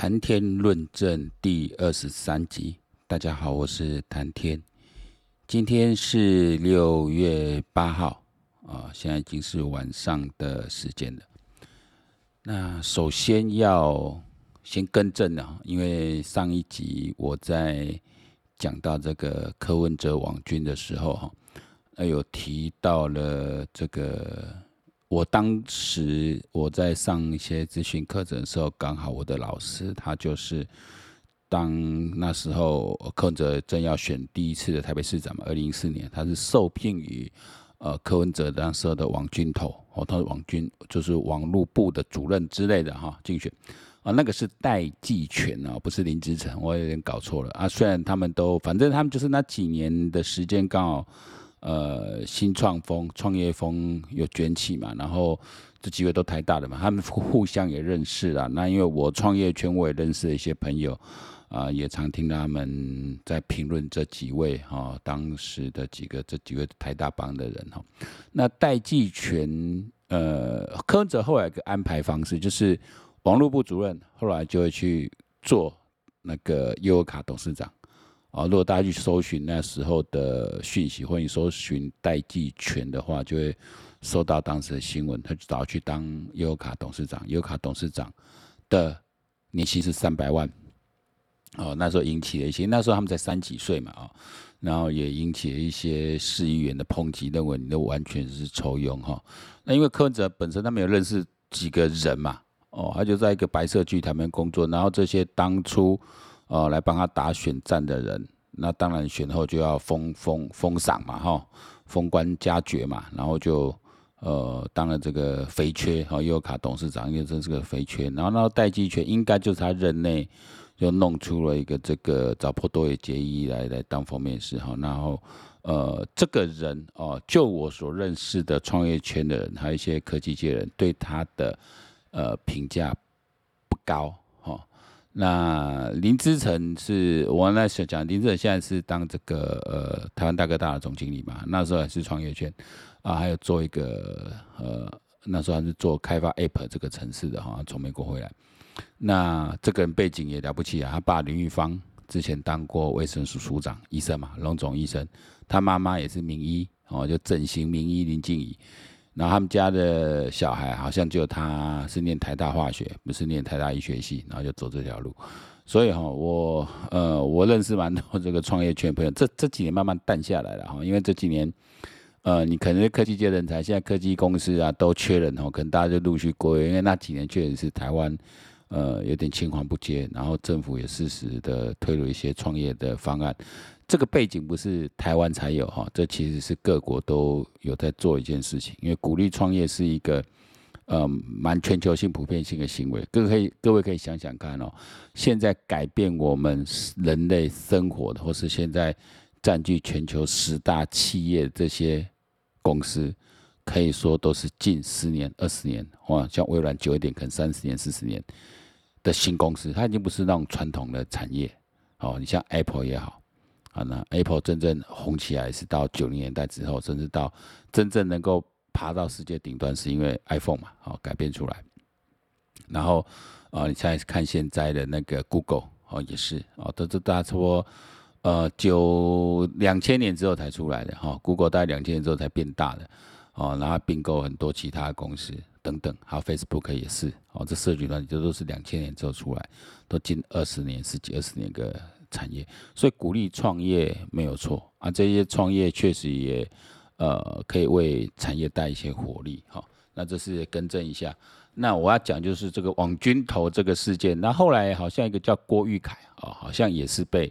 谈天论政第二十三集，大家好，我是谈天。今天是六月八号啊，现在已经是晚上的时间了。那首先要先更正了，因为上一集我在讲到这个柯文哲网军的时候哈，那有提到了这个。我当时我在上一些咨询课程的时候，刚好我的老师他就是当那时候柯文哲正要选第一次的台北市长嘛，二零一四年，他是受聘于呃柯文哲当时的网军头哦，他是网军就是网络部的主任之类的哈竞选啊，那个是戴季全啊，不是林之诚，我有点搞错了啊。虽然他们都反正他们就是那几年的时间刚好。呃，新创风、创业风有卷起嘛，然后这几位都台大的嘛，他们互相也认识啦。那因为我创业圈我也认识一些朋友，啊、也常听他们在评论这几位哈、哦，当时的几个这几位台大帮的人哈。那戴季全，呃，柯文哲后来一个安排方式就是网络部主任，后来就会去做那个悠游卡董事长。啊，如果大家去搜寻那时候的讯息，或者搜寻戴季全的话，就会收到当时的新闻。他就找去当优卡董事长，优卡董事长的年薪是三百万。哦，那时候引起了一些，那时候他们才三几岁嘛，啊，然后也引起了一些市议员的抨击，认为你都完全是抽佣哈。那因为柯文哲本身他没有认识几个人嘛，哦，他就在一个白色巨塔里面工作，然后这些当初。哦，来帮他打选战的人，那当然选后就要封封封赏嘛，哈，封官加爵嘛，然后就呃当了这个肥缺，哈，优卡董事长，因为真是个肥缺，然后那戴季全应该就是他任内就弄出了一个这个找破多野结衣来来当封面师，哈，然后呃这个人哦，就我所认识的创业圈的人，还有一些科技界人对他的呃评价不高。那林之诚是我那时候讲，林之诚现在是当这个呃台湾大哥大的总经理嘛，那时候还是创业圈啊，还有做一个呃那时候还是做开发 App 这个城市的哈，从美国回来。那这个人背景也了不起啊，他爸林玉芳之前当过卫生署署长，医生嘛，龙总医生，他妈妈也是名医哦，就整形名医林静怡。然后他们家的小孩好像就他是念台大化学，不是念台大医学系，然后就走这条路。所以哈，我呃我认识蛮多这个创业圈朋友，这这几年慢慢淡下来了哈，因为这几年呃你可能是科技界人才，现在科技公司啊都缺人哦，可能大家就陆续归，因为那几年确实是台湾呃有点青黄不接，然后政府也适时的推了一些创业的方案。这个背景不是台湾才有哈，这其实是各国都有在做一件事情，因为鼓励创业是一个，呃，蛮全球性、普遍性的行为。各位可以，各位可以想想看哦，现在改变我们人类生活的，或是现在占据全球十大企业这些公司，可以说都是近十年、二十年，哇，像微软久一点，可能三十年、四十年的新公司，它已经不是那种传统的产业。哦，你像 Apple 也好。啊，那 Apple 真正红起来是到九零年代之后，甚至到真正能够爬到世界顶端，是因为 iPhone 嘛，好改变出来。然后，啊，你现在看现在的那个 Google，哦，也是，哦，都是大概说，呃，九两千年之后才出来的，哈，Google 大概两千年之后才变大的，哦，然后并购很多其他公司等等，还有 Facebook 也是，哦，这社群软体这都是两千年之后出来，都近二十年、十几二十年个。产业，所以鼓励创业没有错啊，这些创业确实也呃可以为产业带一些活力哈。那这是更正一下。那我要讲就是这个网军头这个事件，那后来好像一个叫郭玉凯啊，好像也是被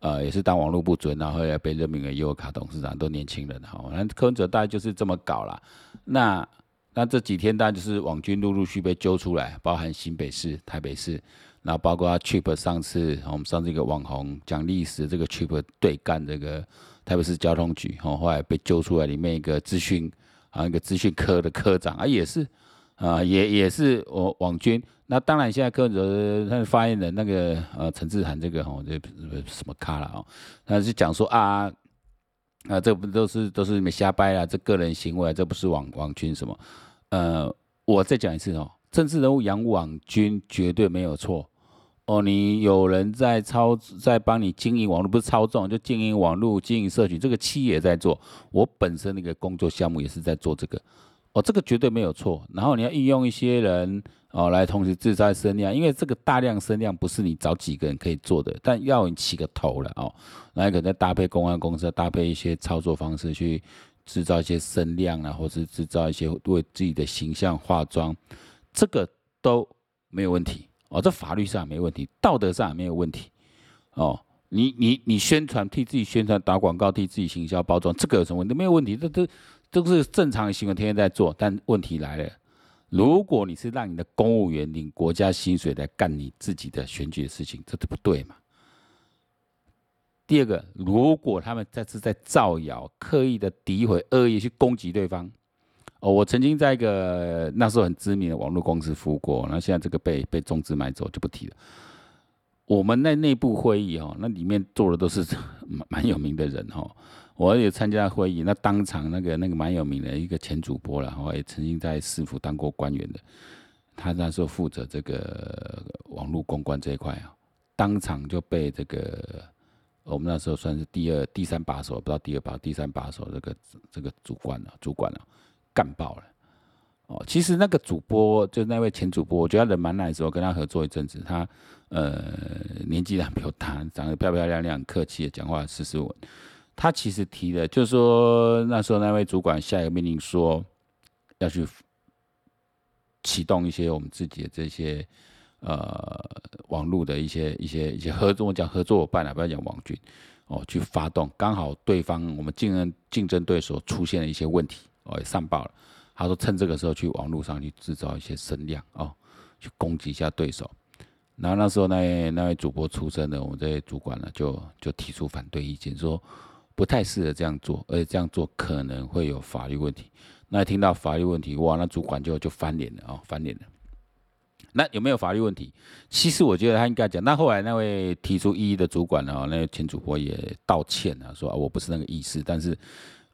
呃也是当网络不准，然后后来被任命为优卡董事长，都年轻人哈。那柯文哲大概就是这么搞啦。那那这几天大概就是网军陆陆续续被揪出来，包含新北市、台北市。然后包括他 Chip 上次，我们上次一个网红讲历史，这个 Chip 对干这个台北市交通局，哦，后来被揪出来，里面一个资讯，啊，一个资讯科的科长啊，也是，啊，也也是我网军。那当然现在柯文哲他发言人那个呃陈志涵这个哦，这什么咖了哦，他是讲说啊，啊，这不都是都是你们瞎掰啊，这个人行为，这不是网网军什么？呃，我再讲一次哦。政治人物养网军绝对没有错哦，你有人在操在帮你经营网络，不是操纵，就经营网络、经营社群，这个企业在做。我本身那个工作项目也是在做这个，哦，这个绝对没有错。然后你要运用一些人哦来同时制造声量，因为这个大量声量不是你找几个人可以做的，但要你起个头了哦，那可能再搭配公关公司，搭配一些操作方式去制造一些声量啊，或是制造一些为自己的形象化妆，这个都没有问题。哦，这法律上没问题，道德上也没有问题。哦，你你你宣传替自己宣传打广告，替自己行销包装，这个有什么问题？没有问题，这都都是正常的行为，天天在做。但问题来了，如果你是让你的公务员领国家薪水来干你自己的选举的事情，这都不对嘛。第二个，如果他们这次在造谣、刻意的诋毁、恶意去攻击对方。哦，我曾经在一个那时候很知名的网络公司服务过，然后现在这个被被中资买走就不提了。我们那内部会议哦，那里面坐的都是 蛮蛮有名的人哦。我也参加会议，那当场那个那个蛮有名的一个前主播了，我也曾经在市府当过官员的，他那时候负责这个网络公关这一块啊，当场就被这个我们那时候算是第二、第三把手，不知道第二把、第三把手这个这个主管了，主管了。干爆了哦！其实那个主播就那位前主播，我觉得他人蛮 nice，我跟他合作一阵子，他呃年纪还比较大，长得漂漂亮亮，客气的讲话斯斯文。他其实提的，就是说那时候那位主管下一个命令说要去启动一些我们自己的这些呃网络的一些一些一些合作，我讲合作伙伴啊，不要讲网军哦，去发动，刚好对方我们竞争竞争对手出现了一些问题。哦，也上报了。他说趁这个时候去网络上去制造一些声量哦，去攻击一下对手。然后那时候那位那位主播出身的，我们这些主管呢就就提出反对意见，说不太适合这样做，而且这样做可能会有法律问题。那听到法律问题，哇，那主管就就翻脸了哦，翻脸了。那有没有法律问题？其实我觉得他应该讲。那后来那位提出异议的主管呢，那位前主播也道歉了，说啊，我不是那个意思，但是。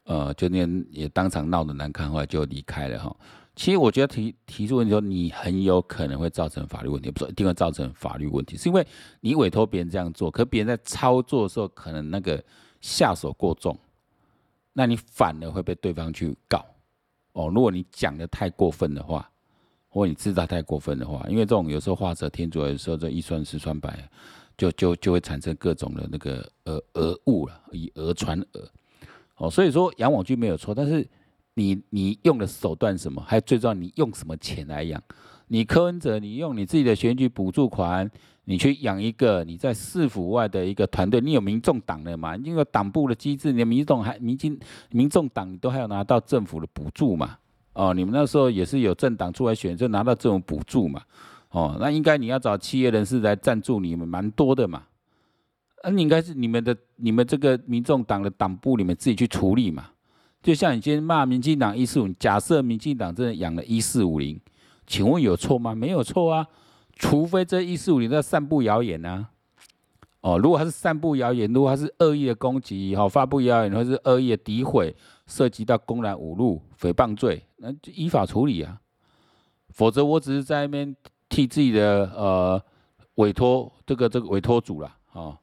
呃，就那也当场闹得难看，后来就离开了哈。其实我觉得提提出问题说，你很有可能会造成法律问题，不是一定会造成法律问题，是因为你委托别人这样做，可别人在操作的时候可能那个下手过重，那你反而会被对方去告。哦，如果你讲的太过分的话，或你知道太过分的话，因为这种有时候画蛇添足，有时候这一传十传百，就就就会产生各种的那个讹讹误了，以讹传讹。哦，所以说养网军没有错，但是你你用的手段什么，还有最重要，你用什么钱来养？你柯文哲，你用你自己的选举补助款，你去养一个你在市府外的一个团队，你有民众党的嘛？你有党部的机制，你的民众还民进民众党，你都还要拿到政府的补助嘛？哦，你们那时候也是有政党出来选，就拿到这种补助嘛？哦，那应该你要找企业人士来赞助你们，蛮多的嘛？那、你应该是你们的、你们这个民众党的党部，你们自己去处理嘛。就像你今天骂民进党一四五，假设民进党真的养了一四五零，请问有错吗？没有错啊，除非这一四五零在散布谣言啊。哦，如果他是散布谣言，如果他是恶意的攻击，哈，发布谣言，或是恶意的诋毁，涉及到公然侮辱、诽谤罪，那就依法处理啊。否则我只是在那边替自己的呃委托这个这个委托主了。哦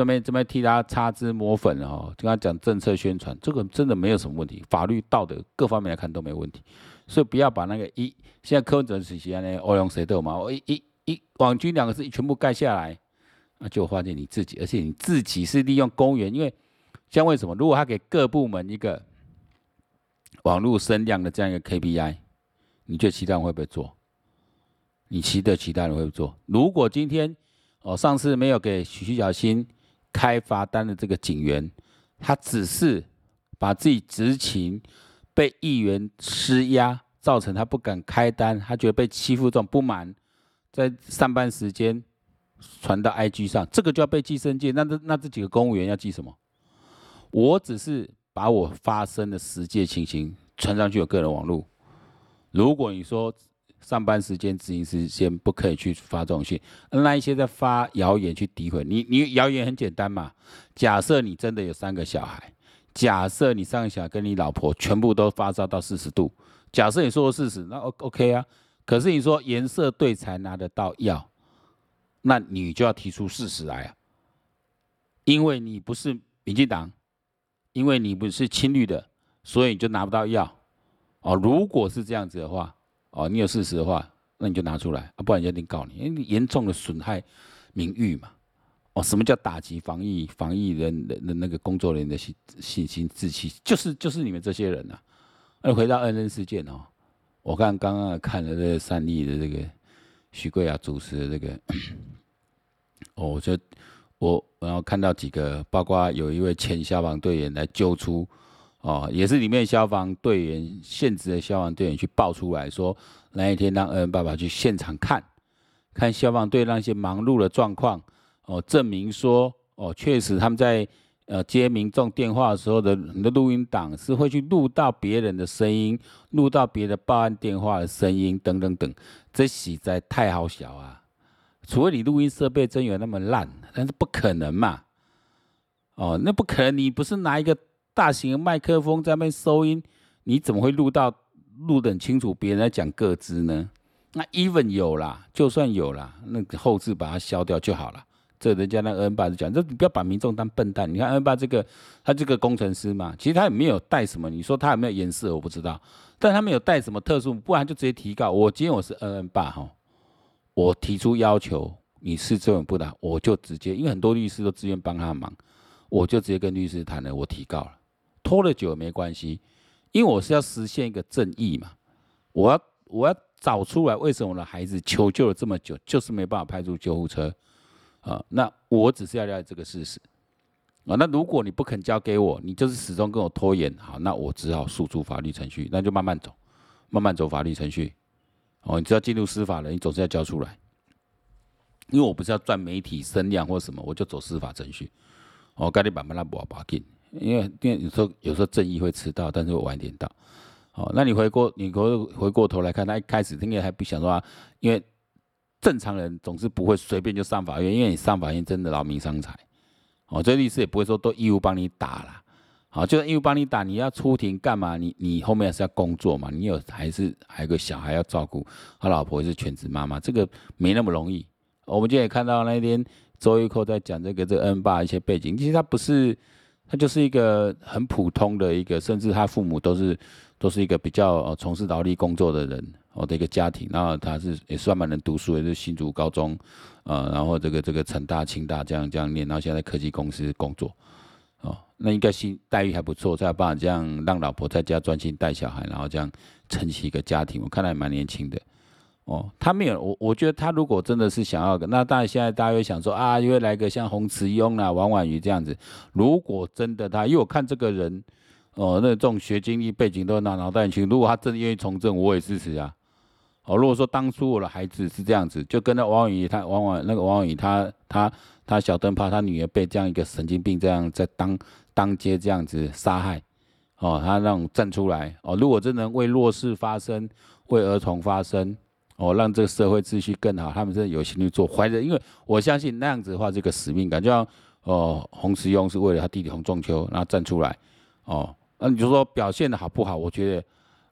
这边这边替他擦脂抹粉哦，跟他讲政策宣传，这个真的没有什么问题，法律道德各方面来看都没问题，所以不要把那个一现在柯文哲时期那欧阳谁都嘛，我一一一网军两个字全部盖下来，那就发现你自己，而且你自己是利用公园，因为像为什么？如果他给各部门一个网络声量的这样一个 KPI，你觉得其他人会不会做？你期待其他人会不会做？如果今天哦上次没有给徐徐小新。开罚单的这个警员，他只是把自己执勤被议员施压，造成他不敢开单，他觉得被欺负这种不满，在上班时间传到 IG 上，这个就要被记申诫。那这那这几个公务员要记什么？我只是把我发生的实际情形传上去我个人网络。如果你说，上班时间、执行时间不可以去发这种信，那一些在发谣言去诋毁你，你谣言很简单嘛。假设你真的有三个小孩，假设你三个小孩跟你老婆全部都发烧到四十度，假设你说的事实，那 O OK 啊。可是你说颜色对才拿得到药，那你就要提出事实来啊，因为你不是民进党，因为你不是亲绿的，所以你就拿不到药。哦，如果是这样子的话，哦，你有事实的话，那你就拿出来，啊，不然人家一定告你，因为你严重的损害名誉嘛。哦，什么叫打击防疫防疫人的那个工作人员的信信心志气？就是就是你们这些人呐、啊。那回到恩恩事件哦，我看刚刚看了这个三立的这个许贵雅主持的这个，哦，我就我然后看到几个，包括有一位前消防队员来救出，哦，也是里面消防队员现职的消防队员去爆出来说，那一天让恩爸爸去现场看，看消防队那些忙碌的状况。哦，证明说，哦，确实他们在呃接民众电话的时候的的录音档是会去录到别人的声音，录到别的报案电话的声音等等等，这实在太好笑啊！除非你录音设备真有那么烂，但是不可能嘛。哦，那不可能，你不是拿一个大型的麦克风在那边收音，你怎么会录到录得很清楚别人在讲个资呢？那 even 有啦，就算有啦，那个后置把它消掉就好了。这人家那恩爸就讲，这你不要把民众当笨蛋。你看恩爸这个，他这个工程师嘛，其实他也没有带什么。你说他有没有颜色，我不知道。但他没有带什么特殊，不然就直接提告。我今天我是恩恩爸哈，我提出要求，你是这种不打，我就直接，因为很多律师都自愿帮他忙，我就直接跟律师谈了，我提告了，拖了久也没关系，因为我是要实现一个正义嘛，我要我要找出来为什么我的孩子求救了这么久，就是没办法派出救护车。啊，那我只是要了解这个事实啊。那如果你不肯交给我，你就是始终跟我拖延，好，那我只好诉诸法律程序，那就慢慢走，慢慢走法律程序。哦，你只要进入司法了，你总是要交出来，因为我不是要赚媒体声量或什么，我就走司法程序。我赶紧把慢慢把把紧，因为因为有时候有时候正义会迟到，但是会晚点到。好，那你回过你回回过头来看，他一开始应该还不想说，啊因为。正常人总是不会随便就上法院，因为你上法院真的劳民伤财。哦，这律师也不会说都义务帮你打了。好，就算义务帮你打，你要出庭干嘛？你你后面是要工作嘛？你有还是还有个小孩要照顾，他老婆是全职妈妈，这个没那么容易。我们今天也看到那天周玉蔻在讲这个这个恩爸一些背景，其实他不是，他就是一个很普通的一个，甚至他父母都是都是一个比较呃从事劳力工作的人。我的一个家庭，然后他是也算蛮能读书，也是新竹高中，呃，然后这个这个成大、清大这样这样念，然后现在科技公司工作，哦，那应该薪待遇还不错，才有办法这样让老婆在家专心带小孩，然后这样撑起一个家庭。我看来蛮年轻的，哦，他没有我，我觉得他如果真的是想要的，那当然现在大家会想说啊，因为来个像洪慈庸啊、王婉瑜这样子，如果真的他，因为我看这个人，哦，那这种学经历背景都拿脑袋很清，如果他真的愿意从政，我也支持啊。哦，如果说当初我的孩子是这样子，就跟那王婉瑜，他王婉那个王婉瑜，他他他小灯泡，他女儿被这样一个神经病这样在当当街这样子杀害，哦，他那种站出来，哦，如果真能为弱势发声，为儿童发声，哦，让这个社会秩序更好，他们真的有心去做，怀着，因为我相信那样子的话，这个使命感，就像哦，洪石庸是为了他弟弟洪仲丘，然后站出来，哦，那你就说表现的好不好？我觉得。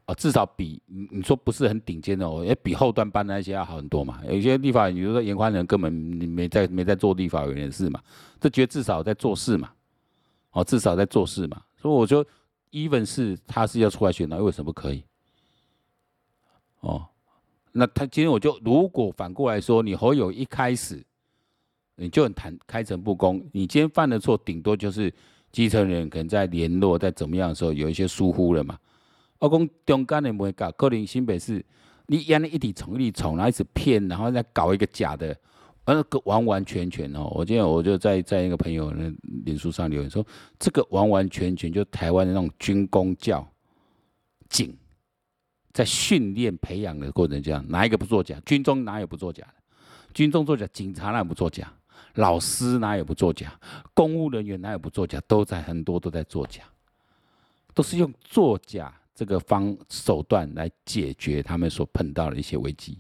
啊，至少比你你说不是很顶尖的哦，也比后端班的那些要好很多嘛。有些立法，比如说严宽仁根本没在没在做立法委员的事嘛，这觉得至少在做事嘛，哦，至少在做事嘛。所以我就 even 是他是要出来选的，为什么可以？哦，那他今天我就如果反过来说，你侯友一开始你就很谈开诚布公，你今天犯的错，顶多就是基层人可能在联络在怎么样的时候有一些疏忽了嘛。我讲中间的没搞，可能新北市你演了一滴虫一滴虫，然后一直骗，然后再搞一个假的，那个完完全全哦。我今天我就在在一个朋友的脸书上留言说，这个完完全全就台湾的那种军公教警，在训练培养的过程这样，哪一个不作假？军中哪有不作假的？军中作假，警察哪有不作假？老师哪有不作假？公务人员哪有不作假？都在很多都在作假，都是用作假。这个方手段来解决他们所碰到的一些危机，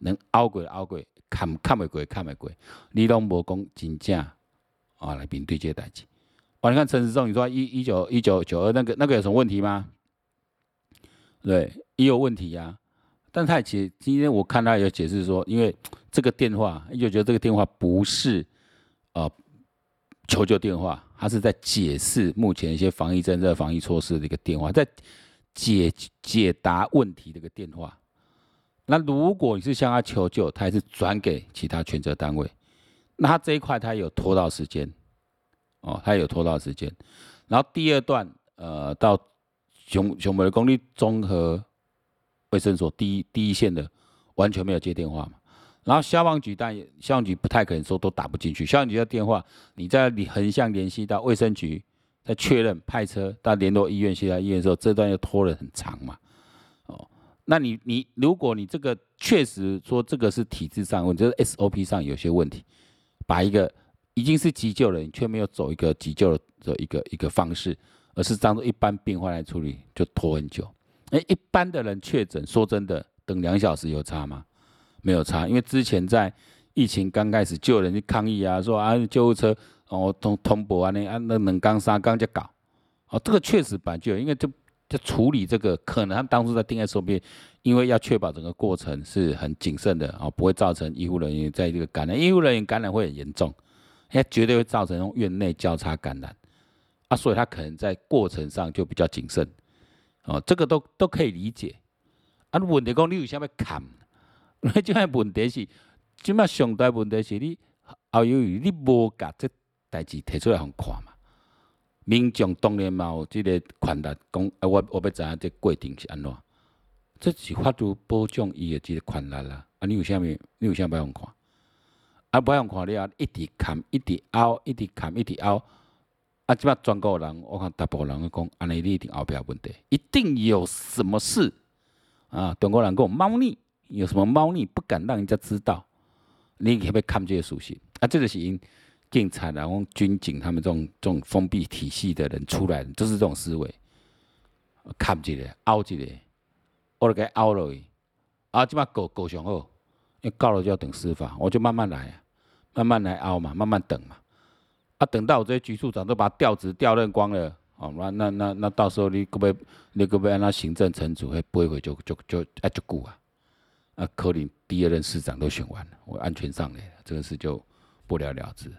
能熬过熬过，看看没过看没过，你拢无讲真正啊来面对这些代志。哦，你看陈时中，你说一一九一九九二那个那个有什么问题吗？对，也有问题呀、但他其实今天我看他有解释说，因为 这个电话，又觉得这个电话不是呃求救电话，他是在解释目前一些防疫政策、防疫措施的一个电话，在解解答问题的一个电话。那如果你是向他求救，他还是转给其他权责单位，那他这一块他有拖到时间，哦，他有拖到时间。然后第二段，呃，到熊熊本的公立综合卫生所第一第一线的完全没有接电话嘛。然后消防局，但消防局不太可能说都打不进去。消防局的电话，你在你横向联系到卫生局，再确认派车到联络医院，现在医院的时候，这段又拖了很长嘛。哦，那你你如果你这个确实说这个是体制上问题，就是 SOP 上有些问题，把一个已经是急救了，你却没有走一个急救的一个一个方式，而是当做一般病患来处理，就拖很久。哎，一般的人确诊，说真的，等两小时有差吗？没有差，因为之前在疫情刚开始，就有人去抗议啊，说啊救护车哦通通博啊那啊那两缸三缸就搞，哦这个确实本就，因为就就处理这个，可能他当初在定 SOP，因为要确保整个过程是很谨慎的哦，不会造成医护人员在这个感染，医护人员感染会很严重，也绝对会造成院内交叉感染。啊，所以他可能在过程上就比较谨慎，哦这个都都可以理解啊，问题讲你有啥要看？那即个问题是，即摆上大问题是你后由于你无甲这代志提出来互看嘛，民众当然嘛有即个权力讲，啊我我要知影这过程是安怎，这是法律保障伊的即个权利啦。啊你有啥物？你有啥物互看？啊不要互看了，一直坎，一直拗，一直坎，一直拗。啊即马全国人，我看大部分人讲，安尼你一定后壁问题，一定有什么事啊？中国人讲猫腻。有什么猫腻不敢让人家知道？你可不可以看这些属性啊？这个是因警察然后军警他们这种这种封闭体系的人出来，就是这种思维。看一个，凹一个，我就给凹了。啊，这把狗狗上好，因告了就要等司法，我就慢慢来，慢慢来凹嘛，慢慢等嘛。啊，等到我这些局处长都把调职调任光了，哦，那那那那到时候你可不可以，你可不可以让他行政惩处会拨回就就就啊就顾啊。啊，可能第二任市长都选完了，我安全上来了，这个事就不了了之，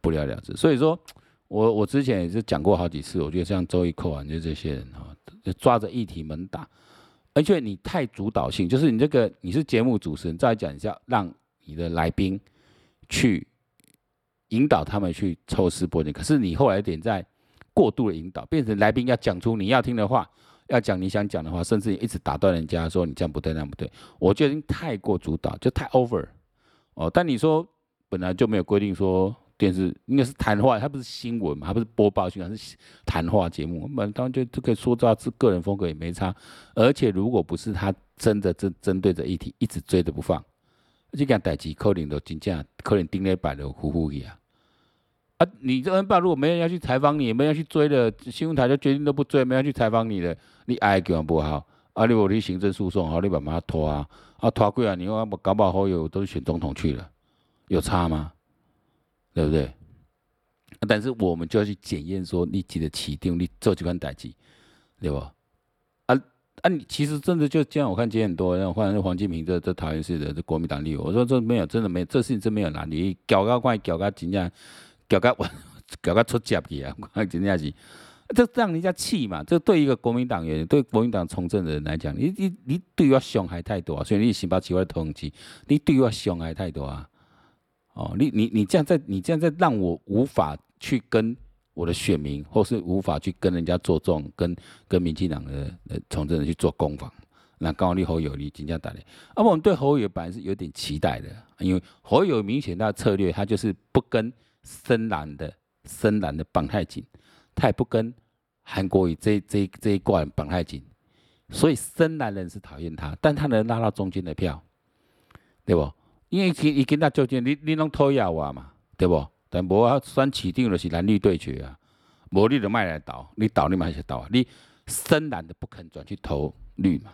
不了了之。所以说，我我之前也是讲过好几次，我觉得像周一扣啊，就这些人啊，就抓着议题猛打，而且你太主导性，就是你这个你是节目主持人，再讲一下，让你的来宾去引导他们去抽丝剥茧，可是你后来有点在过度的引导，变成来宾要讲出你要听的话。要讲你想讲的话，甚至一直打断人家说你这样不对，那样不对，我觉得已经太过主导，就太 over 哦。但你说本来就没有规定说电视应该是谈话，它不是新闻嘛，它不是播报新闻，是谈话节目，本来当然就就可以说到是个人风格也没差。而且如果不是他真的针针对着议题一直追着不放，这件代志可能都真正可能顶礼拜就呼呼去啊。啊，你这 N 八如果没人要去采访你，没人要去追的，新闻台就决定都不追，没人去采访你的，你爱叫人不好，啊，你无你行政诉讼，好，你慢慢拖啊，啊拖几啊年，我搞不好好友都选总统去了，有差吗？对不对？啊、但是我们就要去检验说你几的起定，你做几番代志，对不？啊啊，你其实真的就这样，我看今天很多人，换黄金平这这桃园市的这国民党立委，我说这没有，真的没有，这事情真没有哪里搞搞怪，搞搞怎样。搞个完，搞个出家去啊！真正是，这让人家气嘛。这对一个国民党员，对国民党从政的人来讲，你你你对我伤害太多啊！所以你先把机会统计，你对我伤害太多啊！哦，你你你这样在，你这样在让我无法去跟我的选民，或是无法去跟人家做这种跟跟民进党的呃从政人去做攻防。那刚好你侯友你真正打的，那么、我们对侯友本来是有点期待的，因为侯友明显他的策略，他就是不跟。深蓝的深蓝的绑太紧，他也不跟韩国瑜这这这一挂绑太紧，所以深蓝人是讨厌他，但他能拉到中间的票，对不？因为伊伊跟他中间，你你拢讨厌我嘛，对不？但无啊，选起定就是蓝绿对决啊，无你就卖来倒，你倒你卖去倒啊，你深蓝的不肯转去投绿嘛，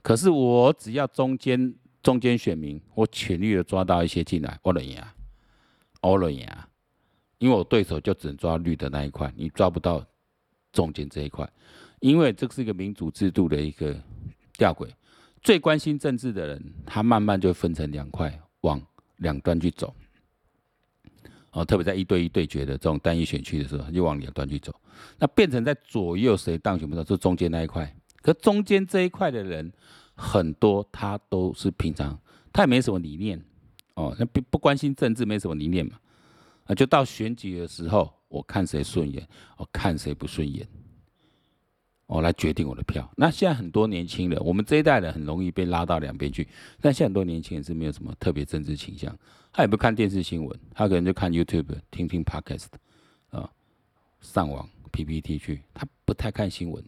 可是我只要中间中间选民，我全力的抓到一些进来，我能赢啊。欧了呀，因为我对手就只能抓绿的那一块，你抓不到中间这一块，因为这是一个民主制度的一个吊诡。最关心政治的人，他慢慢就分成两块，往两端去走。哦，特别在一对一对决的这种单一选区的时候，他就往两端去走。那变成在左右谁当选不到，就中间那一块。可中间这一块的人很多，他都是平常他也没什么理念，哦，那不不关心政治，没什么理念嘛。啊，就到选举的时候，我看谁顺眼，我看谁不顺眼。我来决定我的票。那现在很多年轻人，我们这一代人很容易被拉到两边去。但现在很多年轻人是没有什么特别政治倾向，他也不看电视新闻，他可能就看 YouTube，听听 Podcast，啊，上网 PPT 去，他不太看新闻，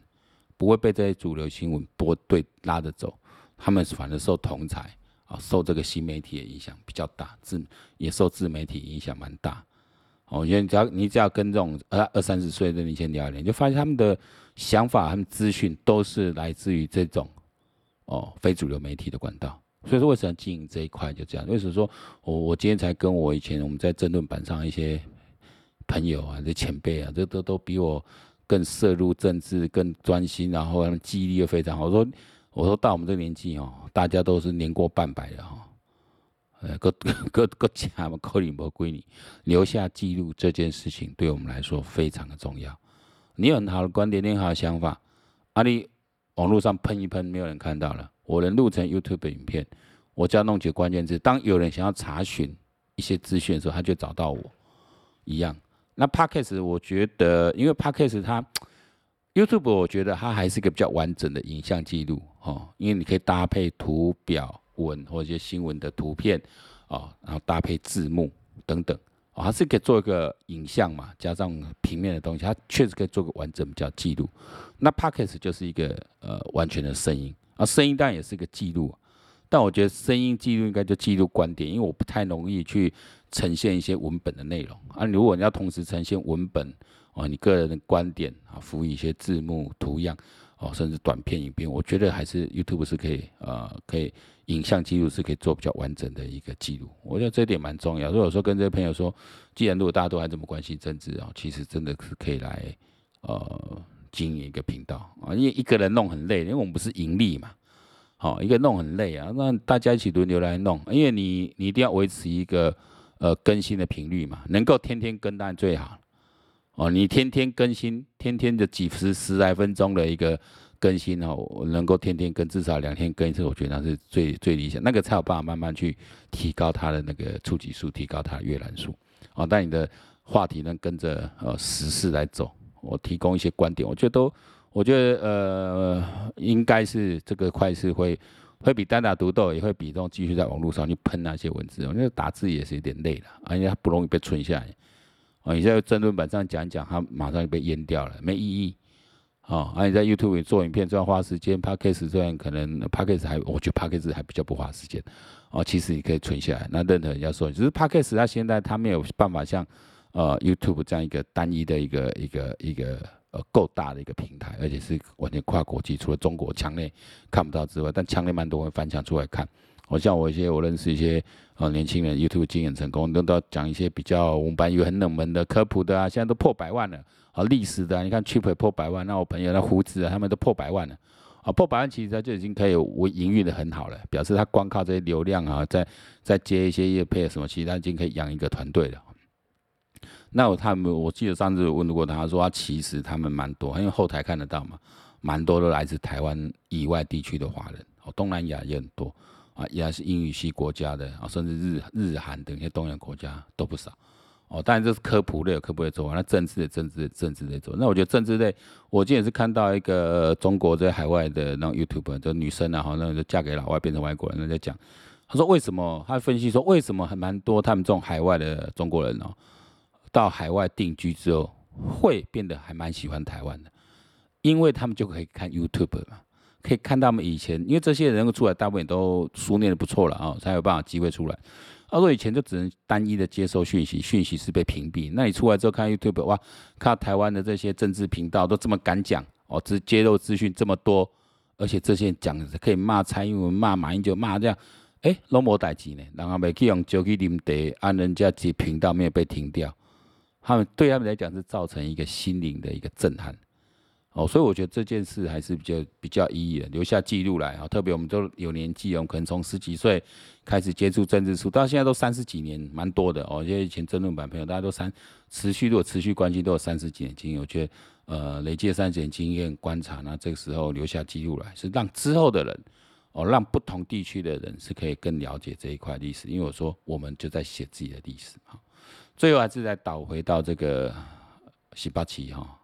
不会被这些主流新闻波对拉着走。他们反而受同侪啊，受这个新媒体的影响比较大，自也受自媒体影响蛮大。哦，因为你只要你只要跟这种二二三十岁的年轻人聊一聊，就发现他们的。想法他们资讯都是来自于这种哦非主流媒体的管道，所以说为什么经营这一块就这样？为什么说我我今天才跟我以前我们在争论板上一些朋友啊、这前辈啊，这都都比我更涉入政治、更专心，然后他们记忆力又非常好。我说我说到我们这年纪哦，大家都是年过半百的哈，呃，各 各各家嘛，口里不归你，留下记录这件事情对我们来说非常的重要。你有很好的观点，你有很好的想法，啊，你网络上喷一喷，没有人看到了。我能录成 YouTube 影片，我只要弄几个关键字，当有人想要查询一些资讯的时候，他就找到我。一样，那 Podcast 我觉得，因为 Podcast 它 YouTube 我觉得它还是一个比较完整的影像记录哦，因为你可以搭配图表文或者一些新闻的图片哦，然后搭配字幕等等。哦，它是可以做一个影像嘛，加上平面的东西，它确实可以做个完整比较记录。那 Podcast 就是一个呃完全的声音啊，声音当然也是一个记录，但我觉得声音记录应该就记录观点，因为我不太容易去呈现一些文本的内容啊。如果你要同时呈现文本哦，你个人的观点啊，辅以一些字幕、图样哦，甚至短片、影片，我觉得还是 YouTube 是可以呃可以。影像记录是可以做比较完整的一个记录，我觉得这点蛮重要。如果说跟这些朋友说，既然如果大家都还这么关心政治啊，其实真的是可以来呃经营一个频道啊，因为一个人弄很累，因为我们不是盈利嘛，好，一个弄很累啊，那大家一起轮流来弄，因为你你一定要维持一个呃更新的频率嘛，能够天天更当然最好哦，你天天更新，天天的几十十来分钟的一个。更新哦，我能够天天更，至少两天更一次，我觉得那是最最理想，那个才有办法慢慢去提高它的那个触及数，提高它的阅览数。哦，但你的话题能跟着呃时事来走，我提供一些观点，我觉得都，我觉得呃应该是这个块是会会比单打独斗，也会比这种继续在网络上去喷那些文字，因为打字也是有点累了，而且它不容易被存下来。哦，你在争论板上讲讲，它马上就被淹掉了，没意义。哦，而、啊、你在 YouTube 做影片，这样花时间；Podcast 这样可能 Podcast 还，我觉得 Podcast 还比较不花时间。哦，其实你可以存下来。那任何人要说，只是 Podcast 它现在它没有办法像呃 YouTube 这样一个单一的一个一个一个呃够大的一个平台，而且是完全跨国际，除了中国墙内看不到之外，但墙内蛮多人翻墙出来看。我像我一些我认识一些呃年轻人 YouTube 经营成功，都都要讲一些比较我们班有很冷门的科普的啊，现在都破百万了。啊，历史的、啊，你看 Chip 破百万，那我朋友那胡子啊，他们都破百万了。啊，破百万其实他就已经可以为营运的很好了，表示他光靠这些流量啊，再再接一些业配什么，其实他已经可以养一个团队了。那我他们，我记得上次问过他，他说他其实他们蛮多，因为后台看得到嘛，蛮多都来自台湾以外地区的华人，哦，东南亚也很多，啊，也是英语系国家的，啊，甚至日日韩等一些东洋国家都不少。哦，当然这是科普类，科普类做完，那政治的政治的政治类做。那我觉得政治类，我今天也是看到一个中国在海外的那种 YouTube，就女生啊，哈，那就嫁给老外变成外国人，那在讲，他说为什么？他分析说为什么还蛮多他们这种海外的中国人哦，到海外定居之后会变得还蛮喜欢台湾的，因为他们就可以看 YouTube 嘛，可以看到他们以前，因为这些人出来大部分都书念的不错了啊，才有办法机会出来。他说以前就只能单一的接受讯息，讯息是被屏蔽。那你出来之后看 YouTube，哇，看台湾的这些政治频道都这么敢讲哦，只揭露资讯这么多，而且这些讲可以骂蔡英文、骂马英九、骂这样，哎，拢无代志呢，然后没去用酒去啉茶，按人家这频道没有被停掉，他们对他们来讲是造成一个心灵的一个震撼。哦，所以我觉得这件事还是比较比较意义的，留下记录来啊。特别我们都有年纪，我们可能从十几岁开始接触政治书，到现在都三十几年，蛮多的哦。因为以前争论版朋友大家都三持续，如果持续关心都有三十几年经验，我觉得呃累积三十年经验观察，那这个时候留下记录来，是让之后的人哦，让不同地区的人是可以更了解这一块历史。因为我说我们就在写自己的历史哈。最后还是再倒回到这个十八期哈。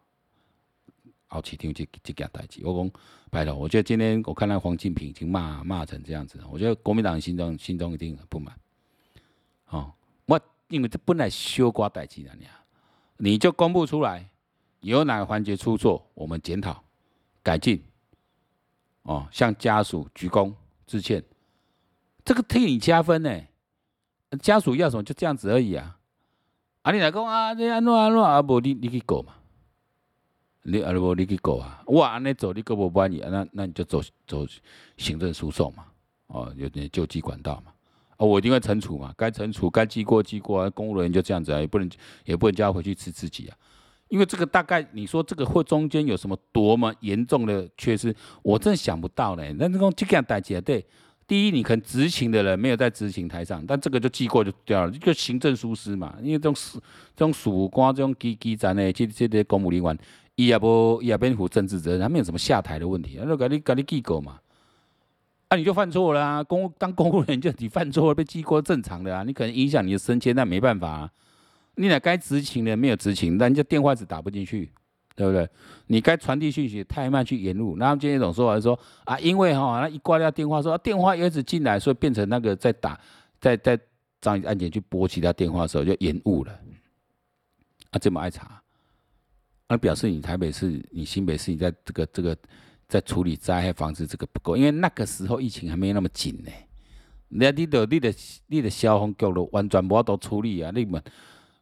好，市场这这件代志，我讲拜托，我觉得今天我看到黄金平已经骂骂成这样子，我觉得国民党心中心中一定很不满。哦，我因为这本来小瓜代志了，你就公布出来，有哪个环节出错，我们检讨改进。哦，向家属鞠躬致歉，这个替你加分呢。家属要什么就这样子而已啊。啊，你来讲啊，这安怎安怎啊，无你你去搞嘛。你阿不你去告啊？我安尼走，你个不满意，那那你就走走行政诉讼嘛，哦，有点救济管道嘛，哦，我一定会惩处嘛，该惩处该记过记过啊，公务人员就这样子啊，也不能也不能叫他回去吃自己啊，因为这个大概你说这个会中间有什么多么严重的缺失，我真的想不到呢。那这种这样代志对，第一你可能执行的人没有在执行台上，但这个就记过就掉了，就行政疏失嘛，因为这种属这种属官这种基基层的这这些公务人员。伊也不，伊也不负政治责任，他没有什么下台的问题，那就给你给你记过嘛，啊，你就犯错了啊，公当公务员就你犯错了被记过正常的啊，你可能影响你的升迁，那没办法啊，你俩该执勤的没有执勤，那人家电话只打不进去，对不对？你该传递讯息太慢去延误，那他们今天总说法是说啊，因为哈，那一挂掉电话说、电话一直进来，所以变成那个在打在在张案件去拨其他电话的时候就延误了，啊，这么爱查。那表示你台北市、你新北市，你在这个这个在处理灾害防治这个不够，因为那个时候疫情还没那么紧呢。那你的、你的、你的消防局都完全无法度处理啊！你们，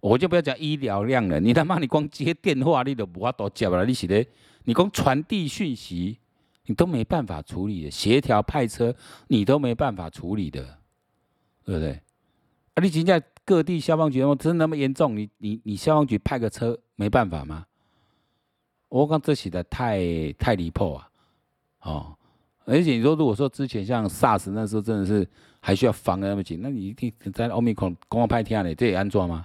我就不要讲医疗量了，你他妈你光接电话你都无法度接了，你是咧？你光传递讯息你都没办法处理的，协调派车你都没办法处理的，对不对？啊，你现在各地消防局真那么严重？你你你消防局派个车没办法吗？我讲这写的太太离谱啊，哦，而且你说如果说之前像 SARS 那时候真的是还需要防的那么紧，那你一定在欧米孔公安派天呢，这也安装吗？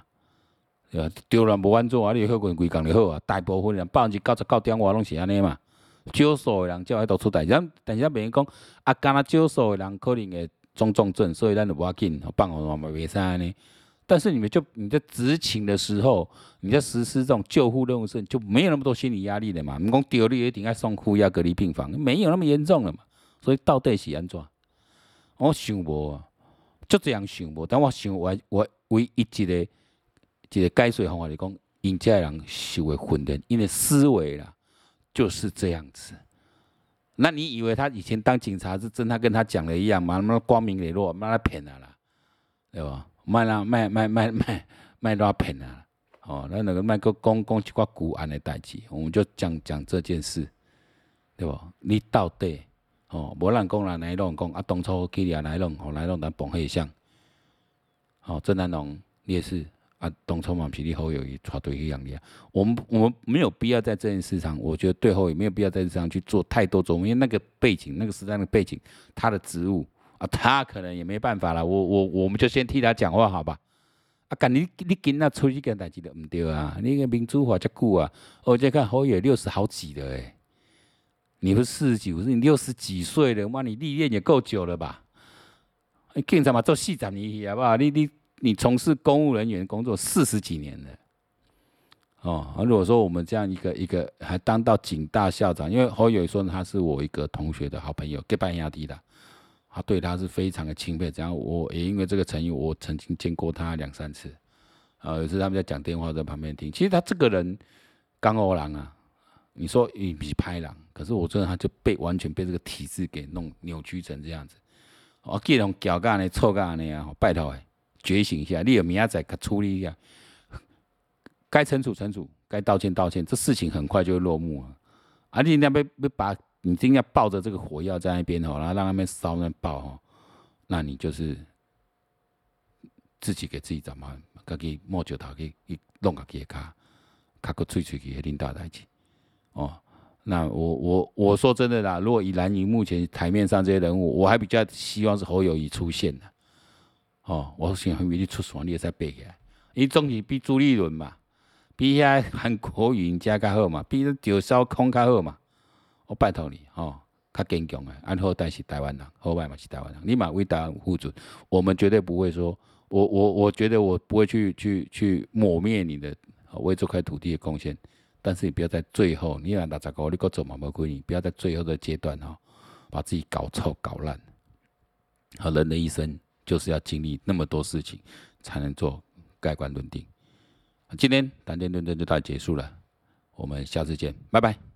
对吧？丢了不安装啊，你后滚归讲就好啊。大部分人百分之九十九点五拢是安尼嘛，少数的人才会都出代志。但是别人讲啊，干那少数的人可能会中重症，所以咱就无要紧，放我嘛袂使安尼。但是你们就你在执勤的时候，你在实施这种救护任务时，就没有那么多心理压力了嘛？你讲丢了一定要送负压隔离病房，没有那么严重了嘛？所以到底是安怎？我想无啊，就这样想无。但我想我我唯一一个一个解释方法来讲，因这人受的训练，因为思维啦就是这样子。那你以为他以前当警察是真他跟他讲的一样吗？那么光明磊落，妈他骗他啦，对吧？卖啦卖卖卖卖 卖多少片啊？哦，那那个卖个讲讲一寡古案的代志，我们就讲讲这件事，对不？你到底哦，无人讲人，来弄讲啊，当初去年来拢，哦来拢咱绑黑箱，哦郑南榕你也是啊，当初嘛，是你好友伊带队一样的。我们我们没有必要在这件事上，我觉得最后也没有必要在这上去做太多琢磨，因为那个背景，那个时代的背景，他的职务。啊，他可能也没办法了，我我我们就先替他讲话，好吧？啊，干你你今仔出去跟代志的唔对啊！你个民主化这久啊，我再看侯友六十好几了哎，你不是四十几，我是你六十几岁了，妈，你历练也够久了吧？你警察嘛做四十年好不好？你你你从事公务人员工作四十几年了，哦，如果说我们这样一个一个还当到警大校长，因为侯友说他是我一个同学的好朋友，给班压低的。他对他是非常的钦佩，这样我也因为这个成语，我曾经见过他两三次。啊，有时他们在讲电话，在旁边听。其实他这个人刚欧郎啊，你说一比拍狼，可是我觉得他就被完全被这个体制给弄扭曲成这样子。我见种屌干呢，错干的啊，拜托哎，觉醒一下，你有明仔载处理一下，该惩处惩处，该道歉道歉，这事情很快就会落幕了。啊，你那边被把。你一定要抱着这个火药在那边吼，然后让他们烧那爆吼，那你就是自己给自己找麻烦，自己摸着头去一弄个给卡，卡个脆脆去领导在一起哦。那我我我说真的啦，如果以蓝营目前台面上这些人物，我还比较希望是侯友谊出现的。哦，我想侯友宜出爽，你也再背起来，伊总是比朱立伦嘛，比遐韩国瑜加较好嘛，比赵少康较好嘛。我拜托你哦，较坚强诶，安好代是台湾人，后摆嘛是台湾人，你嘛为台湾负责，我们绝对不会说，我我我觉得我不会去去去抹灭你的为这块土地的贡献，但是你不要在最后，你若六十五，你搁做嘛无关系，不要在最后的阶段哈，把自己搞臭搞烂。好，人的一生就是要经历那么多事情，才能做盖棺论定。今天谈天论地就到结束了，我们下次见，拜拜。